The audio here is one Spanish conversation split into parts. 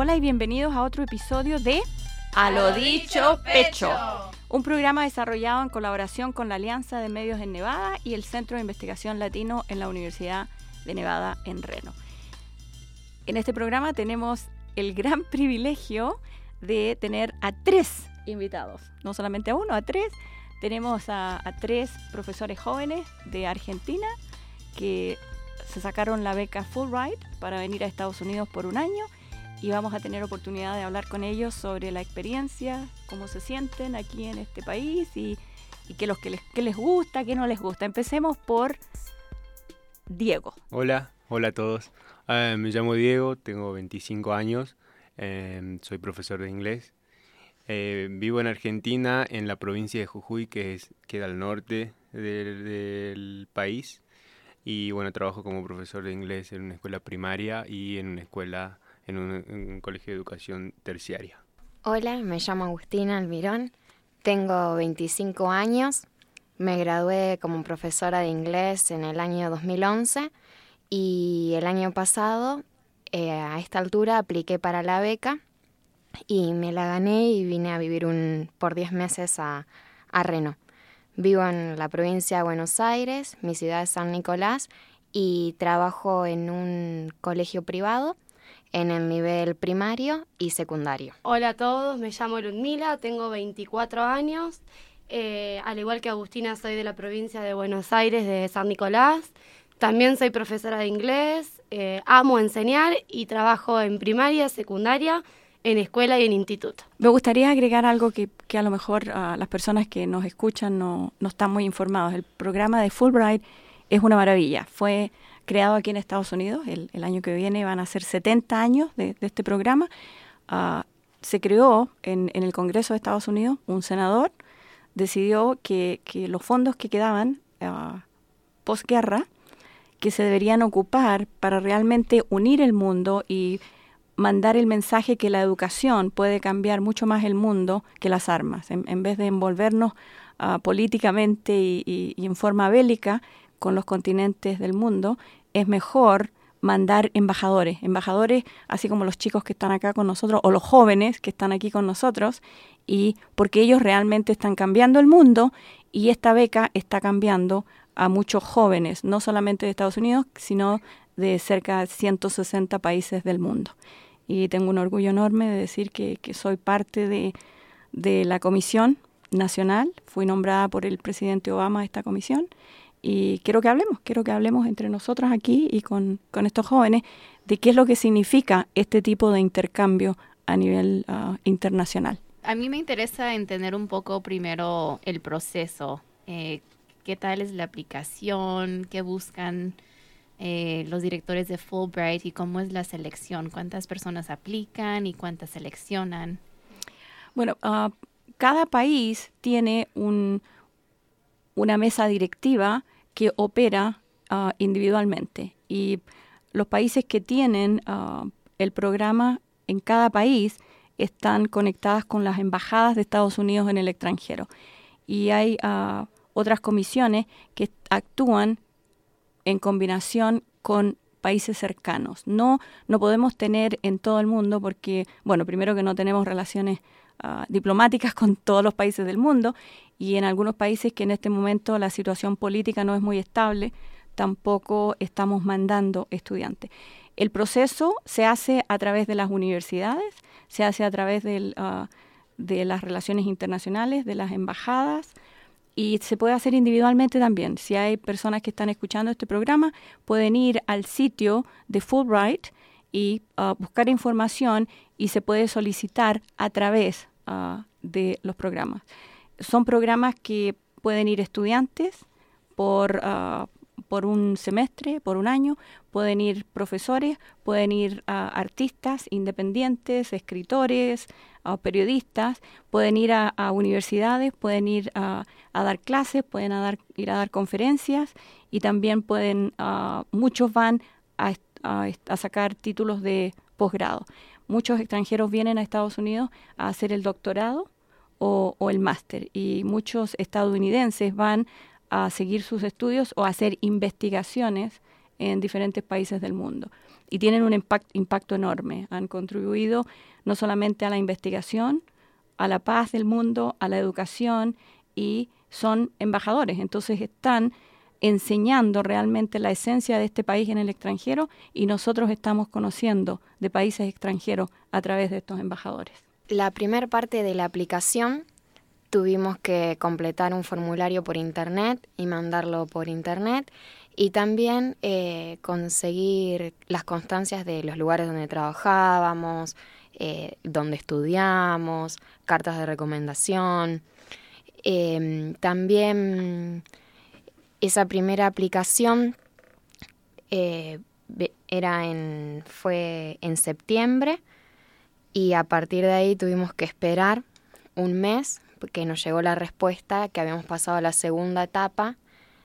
Hola y bienvenidos a otro episodio de A lo dicho pecho, un programa desarrollado en colaboración con la Alianza de Medios en Nevada y el Centro de Investigación Latino en la Universidad de Nevada en Reno. En este programa tenemos el gran privilegio de tener a tres invitados, no solamente a uno, a tres. Tenemos a, a tres profesores jóvenes de Argentina que se sacaron la beca Fulbright para venir a Estados Unidos por un año y vamos a tener oportunidad de hablar con ellos sobre la experiencia, cómo se sienten aquí en este país y, y qué, los que les, qué les gusta, qué no les gusta. Empecemos por Diego. Hola, hola a todos. Uh, me llamo Diego, tengo 25 años, eh, soy profesor de inglés. Eh, vivo en Argentina, en la provincia de Jujuy, que es, queda al norte del país. Y bueno, trabajo como profesor de inglés en una escuela primaria y en una escuela, en un, colegio de educación terciaria. Hola, me llamo Agustina Almirón, tengo 25 años, me gradué como profesora de inglés en el año 2011 y el año pasado, eh, a esta altura, apliqué para la beca y me la gané y vine a vivir por 10 meses a, a Reno. Vivo en la provincia de Buenos Aires, mi ciudad es San Nicolás, y trabajo en un colegio privado en el nivel primario y secundario. Hola a todos, me llamo Ludmila, tengo 24 años. Eh, al igual que Agustina, soy de la provincia de Buenos Aires, de San Nicolás. También soy profesora de inglés, eh, amo enseñar y trabajo en primaria, secundaria en escuela y en instituto. Me gustaría agregar algo que, que a lo mejor uh, las personas que nos escuchan no, no, están muy informados. El programa de Fulbright es una maravilla. Fue creado aquí en Estados Unidos. El, año que viene van a ser 70 años de, este programa. Uh, se creó en, en, el Congreso de Estados Unidos. Un senador decidió que, los fondos que quedaban uh, posguerra que se deberían ocupar para realmente unir el mundo y mandar el mensaje que la educación puede cambiar mucho más el mundo que las armas. En, vez de envolvernos uh, políticamente y, en forma bélica con los continentes del mundo, es mejor mandar embajadores, embajadores así como los chicos que están acá con nosotros o los jóvenes que están aquí con nosotros y porque ellos realmente están cambiando el mundo y esta beca está cambiando a muchos jóvenes, no solamente de Estados Unidos, sino de cerca de 160 países del mundo y tengo un orgullo enorme de decir que, soy parte de, de, la comisión nacional. Fui nombrada por el presidente Obama a esta comisión y quiero que hablemos, quiero que hablemos entre nosotros aquí y con, con estos jóvenes de qué es lo que significa este tipo de intercambio a nivel uh, internacional. A mí me interesa entender un poco primero el proceso. Eh, ¿Qué tal es la aplicación? ¿Qué buscan? eh, los directores de Fulbright y cómo es la selección, cuántas personas aplican y cuántas seleccionan. Bueno, uh, cada país tiene un, una mesa directiva que opera uh, individualmente y los países que tienen uh, el programa en cada país están conectadas con las embajadas de Estados Unidos en el extranjero. Y hay otras comisiones que actúan en combinación con países cercanos. No, no podemos tener en todo el mundo porque, bueno, primero que no tenemos relaciones diplomáticas con todos los países del mundo y en algunos países que en este momento la situación política no es muy estable, tampoco estamos mandando estudiantes. El proceso se hace a través de las universidades, se hace a través uh, de las relaciones internacionales, de las embajadas, y se puede hacer individualmente también. Si hay personas que están escuchando este programa, pueden ir al sitio de Fulbright y uh, buscar información y se puede solicitar a través uh, de los programas. Son programas que pueden ir estudiantes por, uh, por un semestre, por un año, pueden ir profesores, pueden ir artistas independientes, escritores, periodistas, pueden ir a, universidades, pueden ir a, dar clases, pueden ir a dar conferencias y también pueden, muchos van a, a, sacar títulos de posgrado. Muchos extranjeros vienen a Estados Unidos a hacer el doctorado o, el máster y muchos estadounidenses van a seguir sus estudios o a hacer investigaciones en diferentes países del mundo. y tienen un impacto enorme. Han contribuido no solamente a la investigación, a la paz del mundo, a la educación y son embajadores. Entonces están enseñando realmente la esencia de este país en el extranjero y nosotros estamos conociendo de países extranjeros a través de estos embajadores. La primera parte de la aplicación tuvimos que completar un formulario por internet y mandarlo por internet y también eh, conseguir las constancias de los lugares donde trabajábamos, eh, donde estudiamos, cartas de recomendación. Em, también esa primera aplicación eh, era en, fue en septiembre y a partir de ahí tuvimos que esperar un mes que nos llegó la respuesta que habíamos pasado a la segunda etapa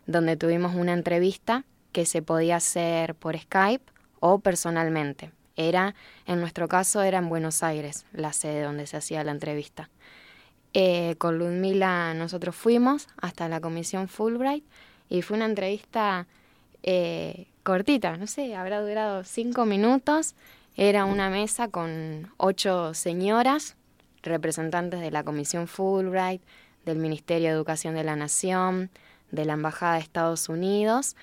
donde tuvimos una entrevista que se podía hacer por Skype o personalmente. Era, en nuestro caso, era en Buenos Aires, la sede donde se hacía la entrevista. Eh, con Ludmila nosotros fuimos hasta la comisión Fulbright y fue una entrevista eh, cortita, no sé, habrá durado cinco minutos. Era una mesa con ocho señoras, representantes de la Comisión Fulbright, del Ministerio de Educación de la Nación, de la Embajada de Estados Unidos,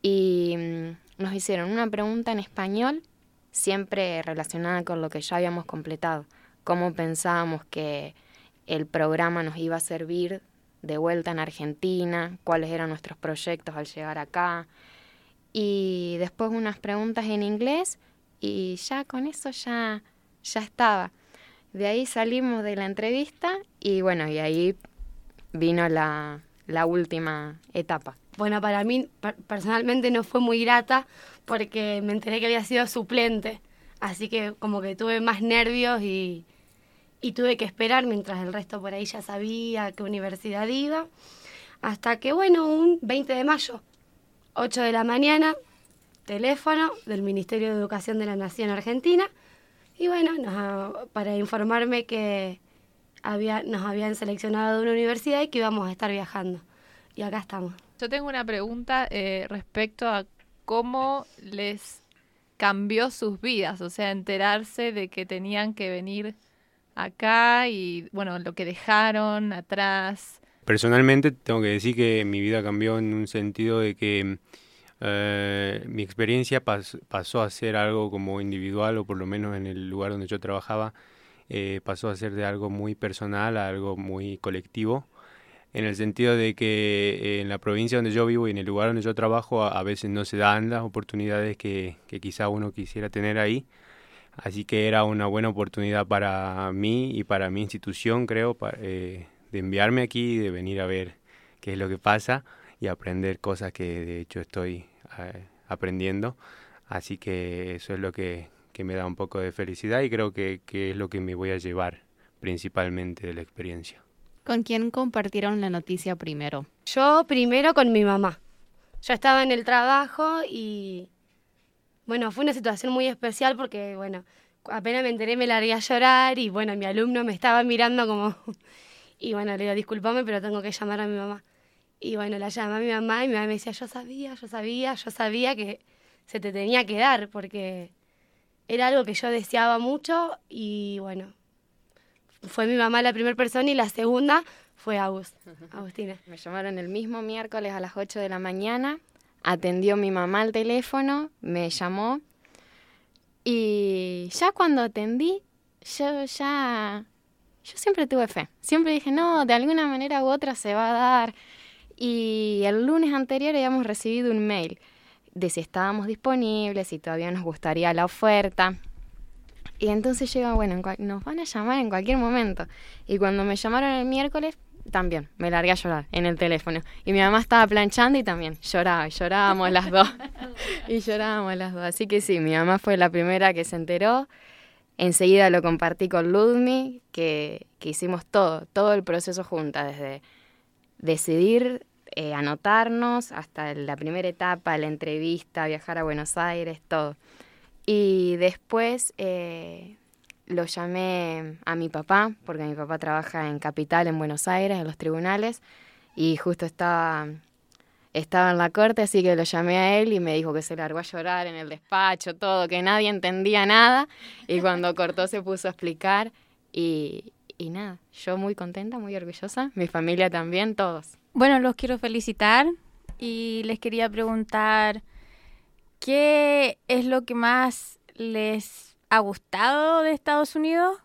y mm, nos hicieron una pregunta en español, siempre relacionada con lo que ya habíamos completado, cómo pensábamos que el programa nos iba a servir de vuelta en Argentina, cuáles eran nuestros proyectos al llegar acá. Y después unas preguntas en inglés y ya con eso ya, ya estaba. De ahí salimos de la entrevista y bueno, y ahí vino la, la última etapa. Bueno, para mí personalmente no fue muy grata porque me enteré que había sido suplente, así que como que tuve más nervios y, y tuve que esperar mientras el resto por ahí ya sabía qué universidad iba. Hasta que, bueno, un 20 de mayo, 8 de la mañana, teléfono del Ministerio de Educación de la Nación Argentina. Y bueno, para informarme que había, nos habían seleccionado de una universidad y que íbamos a estar viajando. Y acá estamos. Yo tengo una pregunta eh, respecto a cómo les cambió sus vidas, o sea, enterarse de que tenían que venir acá y bueno, lo que dejaron atrás. Personalmente tengo que decir que mi vida cambió en un sentido de que eh, mi experiencia pasó a ser algo como individual o por lo menos en el lugar donde yo trabajaba eh, pasó a ser de algo muy personal a algo muy colectivo en el sentido de que eh, en la provincia donde yo vivo y en el lugar donde yo trabajo a, veces no se dan las oportunidades que, que quizá uno quisiera tener ahí. Así que era una buena oportunidad para mí y para mi institución, creo, de enviarme aquí, de venir a ver qué es lo que pasa y aprender cosas que de hecho estoy eh, aprendiendo. Así que eso es lo que, me da un poco de felicidad y creo que, que es lo que me voy a llevar principalmente de la experiencia. ¿Con quién compartieron la noticia primero? Yo primero con mi mamá. Yo estaba en el trabajo y bueno, fue una situación muy especial porque, bueno, apenas me enteré me largué a llorar y, bueno, mi alumno me estaba mirando como... y, bueno, le digo, discúlpame, pero tengo que llamar a mi mamá. Y, bueno, la llamé a mi mamá y mi mamá me decía, yo sabía, yo sabía, yo sabía que se te tenía que dar porque era algo que yo deseaba mucho y, bueno, fue mi mamá la primera persona y la segunda fue Agustina. Me llamaron el mismo miércoles a las 8 de la mañana atendió mi mamá al teléfono, me llamó y ya cuando atendí, yo ya, yo siempre tuve fe, siempre dije, no, de alguna manera u otra se va a dar. Y el lunes anterior habíamos recibido un mail de si estábamos disponibles, si todavía nos gustaría la oferta. Y entonces yo bueno, nos van a llamar en cualquier momento. Y cuando me llamaron el miércoles, también me largué a llorar en el teléfono. Y mi mamá estaba planchando y también lloraba, llorábamos las dos. y llorábamos las dos. Así que sí, mi mamá fue la primera que se enteró. Enseguida lo compartí con Ludmi, que, que hicimos todo, todo el proceso juntas, desde decidir eh, anotarnos hasta la primera etapa, la entrevista, viajar a Buenos Aires, todo. Y después eh, lo llamé a mi papá, porque mi papá trabaja en Capital, en Buenos Aires, en los tribunales, y justo estaba estaba en la corte, así que lo llamé a él y me dijo que se largó a llorar en el despacho, todo, que nadie entendía nada. Y cuando cortó se puso a explicar y, y nada, yo muy contenta, muy orgullosa, mi familia también, todos. Bueno, los quiero felicitar y les quería preguntar qué es lo que más les ha gustado de Estados Unidos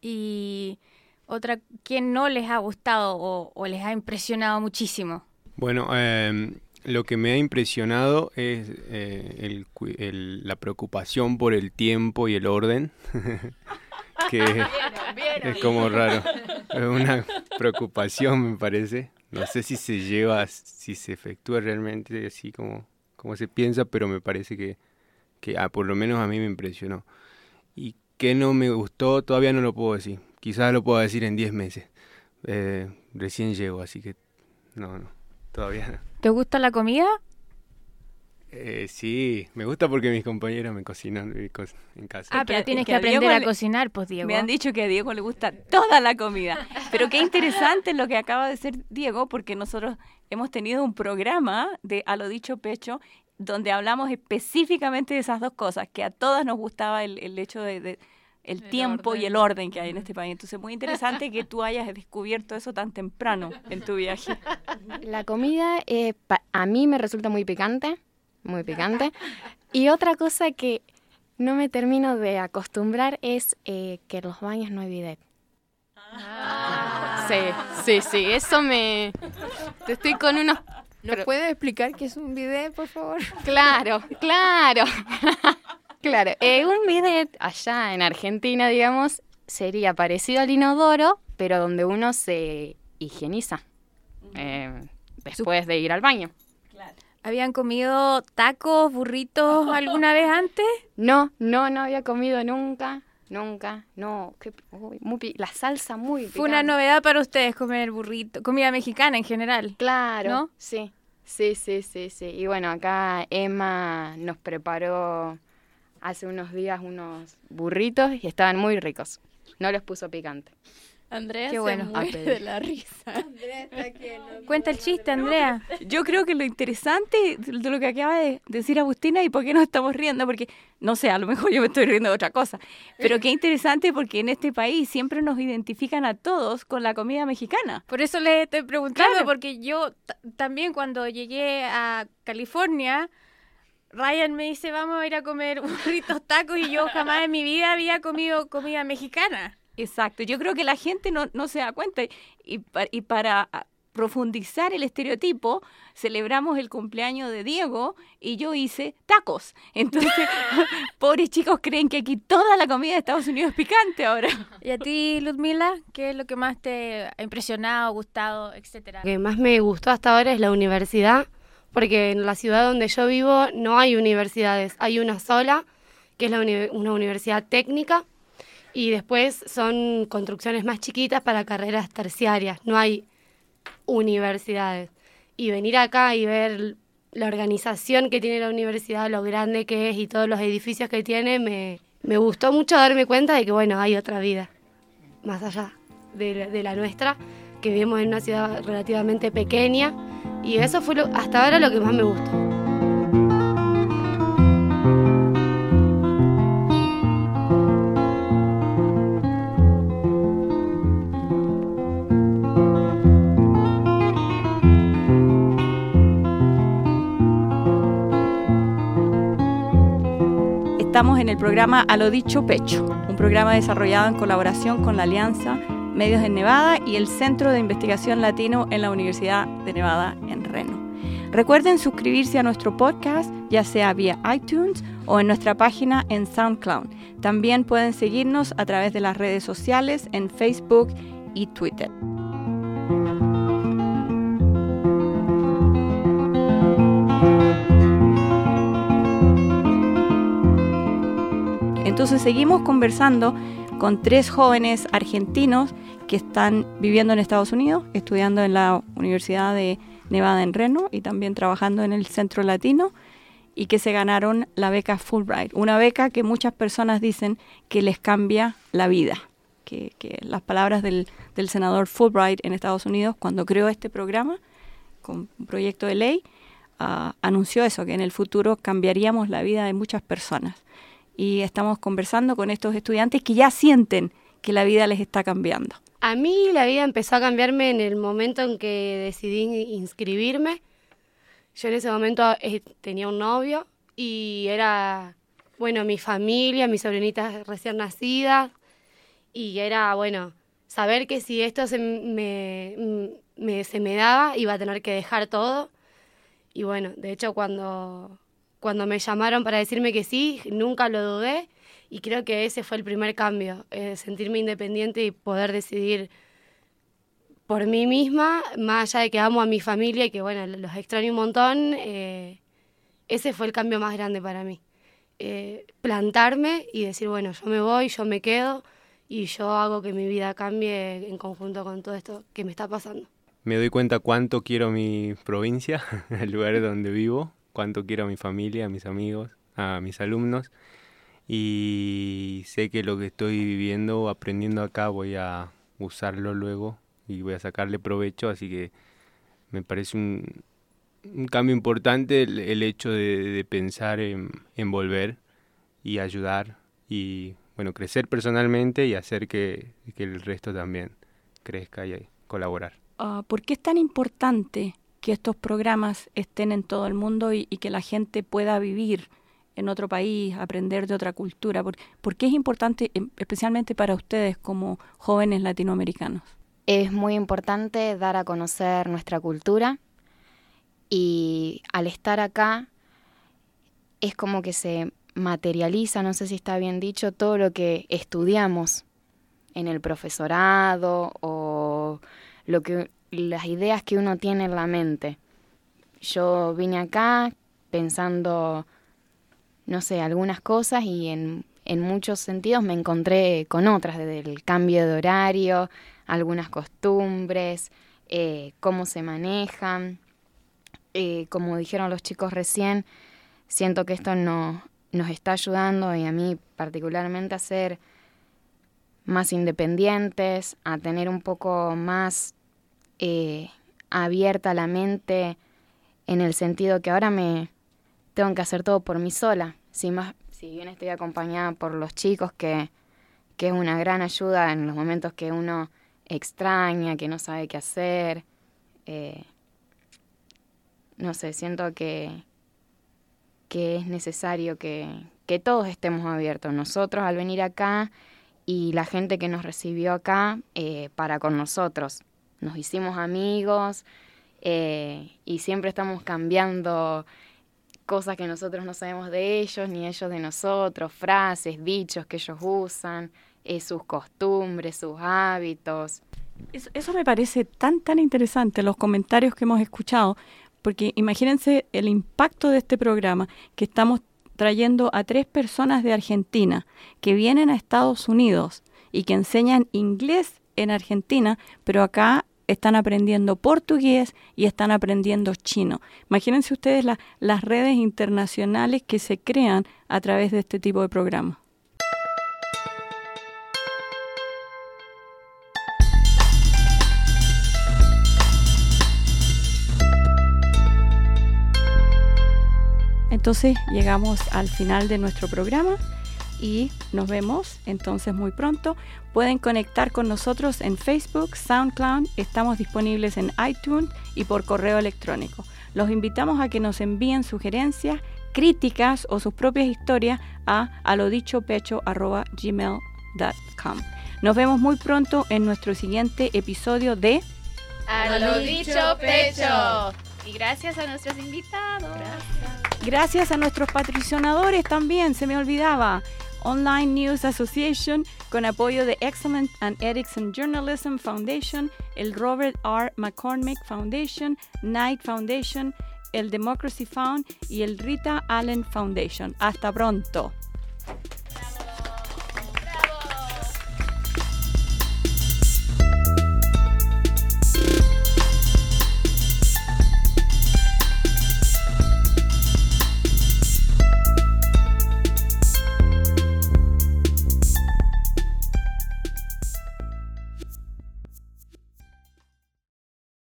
y otra, ¿quién no les ha gustado o, o les ha impresionado muchísimo? Bueno, eh, lo que me ha impresionado es eh, el, el, la preocupación por el tiempo y el orden, que es como raro. Es una preocupación, me parece. No sé si se lleva, si se efectúa realmente así como, como se piensa, pero me parece que, que ah, por lo menos a mí me impresionó. Y que no me gustó, todavía no lo puedo decir. Quizás lo pueda decir en 10 meses. Eh, recién llego, así que no, no. Todavía ¿Te gusta la comida? Eh, sí, me gusta porque mis compañeros me cocinan en casa. Ah, pero tienes que, que aprender a, a cocinar, pues Diego. Me han dicho que a Diego le gusta toda la comida. Pero qué interesante lo que acaba de decir Diego, porque nosotros hemos tenido un programa de A lo dicho pecho donde hablamos específicamente de esas dos cosas, que a todas nos gustaba el, el hecho de, de el, el, tiempo orden. y el orden que hay en este país. Entonces, muy interesante que tú hayas descubierto eso tan temprano en tu viaje. La comida eh, a mí me resulta muy picante, muy picante. Y otra cosa que no me termino de acostumbrar es eh, que en los baños no hay bidet. Ah. Sí, sí, sí, eso me... Estoy con unos... ¿Nos puede explicar qué es un bidet, por favor? Claro, claro. Claro, eh, un bidet allá en Argentina, digamos, sería parecido al inodoro, pero donde uno se higieniza eh, después de ir al baño. ¿Habían comido tacos, burritos alguna vez antes? No, no, no había comido nunca. Nunca, no, qué, uy, muy, la salsa muy picante. Fue una novedad para ustedes comer burrito, comida mexicana en general. Claro, ¿no? sí, sí, sí, sí, sí. Y bueno, acá Emma nos preparó hace unos días unos burritos y estaban muy ricos. No les puso picante. Andrea Qué bueno. se muere de la risa. no Cuenta el chiste, Andrea. Yo creo que lo interesante de lo que acaba de decir Agustina y por qué nos estamos riendo, porque no sé, a lo mejor yo me estoy riendo de otra cosa, pero qué interesante porque en este país siempre nos identifican a todos con la comida mexicana. Por eso les estoy preguntando, claro. porque yo también cuando llegué a California, Ryan me dice, vamos a ir a comer burritos tacos y yo jamás en mi vida había comido comida mexicana. Exacto, yo creo que la gente no, no se da cuenta y, y, y para profundizar el estereotipo, celebramos el cumpleaños de Diego y yo hice tacos. Entonces, pobres chicos creen que aquí toda la comida de Estados Unidos es picante ahora. ¿Y a ti, Ludmila? ¿Qué es lo que más te ha impresionado, gustado, etcétera? Lo que más me gustó hasta ahora es la universidad porque en la ciudad donde yo vivo no hay universidades, hay una sola, que es la uni una universidad técnica, y después son construcciones más chiquitas para carreras terciarias, no hay universidades. Y venir acá y ver la organización que tiene la universidad, lo grande que es y todos los edificios que tiene, me, me gustó mucho darme cuenta de que, bueno, hay otra vida, más allá de, la nuestra, que vivimos en una ciudad relativamente pequeña y eso fue lo, hasta ahora lo que más me gustó. El programa A lo Dicho Pecho, un programa desarrollado en colaboración con la Alianza Medios en Nevada y el Centro de Investigación Latino en la Universidad de Nevada en Reno. Recuerden suscribirse a nuestro podcast, ya sea vía iTunes o en nuestra página en SoundCloud. También pueden seguirnos a través de las redes sociales en Facebook y Twitter. Entonces seguimos conversando con tres jóvenes argentinos que están viviendo en Estados Unidos, estudiando en la Universidad de Nevada en Reno y también trabajando en el Centro Latino y que se ganaron la beca Fulbright, una beca que muchas personas dicen que les cambia la vida. Que, las palabras del, senador Fulbright en Estados Unidos cuando creó este programa con un proyecto de ley, ah, anunció eso, que en el futuro cambiaríamos la vida de muchas personas. Y estamos conversando con estos estudiantes que ya sienten que la vida les está cambiando. A mí la vida empezó a cambiarme en el momento en que decidí inscribirme. Yo en ese momento eh, tenía un novio y era, bueno, mi familia, mis sobrinitas recién nacidas. Y era, bueno, saber que si esto se me, me, se me daba, iba a tener que dejar todo. Y bueno, de hecho cuando, cuando me llamaron para decirme que sí, nunca lo dudé y creo que ese fue el primer cambio, eh, sentirme independiente y poder decidir por mí misma, más allá de que amo a mi familia y que bueno, los extraño un montón, eh, ese fue el cambio más grande para mí. Eh, plantarme y decir, bueno, yo me voy, yo me quedo y yo hago que mi vida cambie en conjunto con todo esto que me está pasando. Me doy cuenta cuánto quiero mi provincia, el lugar donde vivo, cuánto quiero a mi familia, a mis amigos, a mis alumnos y sé que lo que estoy viviendo, aprendiendo acá, voy a usarlo luego y voy a sacarle provecho, así que me parece un, cambio importante el, hecho de, pensar en, volver y ayudar y bueno, crecer personalmente y hacer que, el resto también crezca y colaborar. Ah, ¿Por qué es tan importante que estos programas estén en todo el mundo y que la gente pueda vivir? en otro país, aprender de otra cultura? ¿Por, qué es importante, em, especialmente para ustedes como jóvenes latinoamericanos? Es muy importante dar a conocer nuestra cultura y al estar acá es como que se materializa, no sé si está bien dicho, todo lo que estudiamos en el profesorado o lo que las ideas que uno tiene en la mente. Yo vine acá pensando no sé, algunas cosas y en, muchos sentidos me encontré con otras, desde el cambio de horario, algunas costumbres, eh, cómo se manejan. Eh, como dijeron los chicos recién, siento que esto no, nos está ayudando y a mí particularmente a ser más independientes, a tener un poco más eh, abierta la mente en el sentido que ahora me, tengo que hacer todo por mí sola. Si, más, si bien estoy acompañada por los chicos, que, que es una gran ayuda en los momentos que uno extraña, que no sabe qué hacer. Eh, no sé, siento que, que es necesario que, que todos estemos abiertos, nosotros al venir acá y la gente que nos recibió acá eh, para con nosotros. Nos hicimos amigos eh, y siempre estamos cambiando cosas que nosotros no sabemos de ellos, ni ellos de nosotros, frases, dichos que ellos usan, eh, sus costumbres, sus hábitos. Eso, me parece tan, tan interesante, los comentarios que hemos escuchado, porque imagínense el impacto de este programa, que estamos trayendo a tres personas de Argentina que vienen a Estados Unidos y que enseñan inglés en Argentina, pero acá están aprendiendo portugués y están aprendiendo chino. Imagínense ustedes las redes internacionales que se crean a través de este tipo de programas. Entonces llegamos al final de nuestro programa y nos vemos entonces muy pronto. Pueden conectar con nosotros en Facebook, SoundCloud, estamos disponibles en iTunes y por correo electrónico. Los invitamos a que nos envíen sugerencias, críticas o sus propias historias a alodichopecho.gmail.com. Nos vemos muy pronto en nuestro siguiente episodio de A lo dicho pecho. Y gracias a nuestros invitados. Gracias a nuestros patrocinadores también, se me olvidaba. Online News Association con apoyo de Excellent and Ethics in Journalism Foundation, el Robert R. McCormick Foundation, Knight Foundation, el Democracy Fund y el Rita Allen Foundation. Hasta pronto.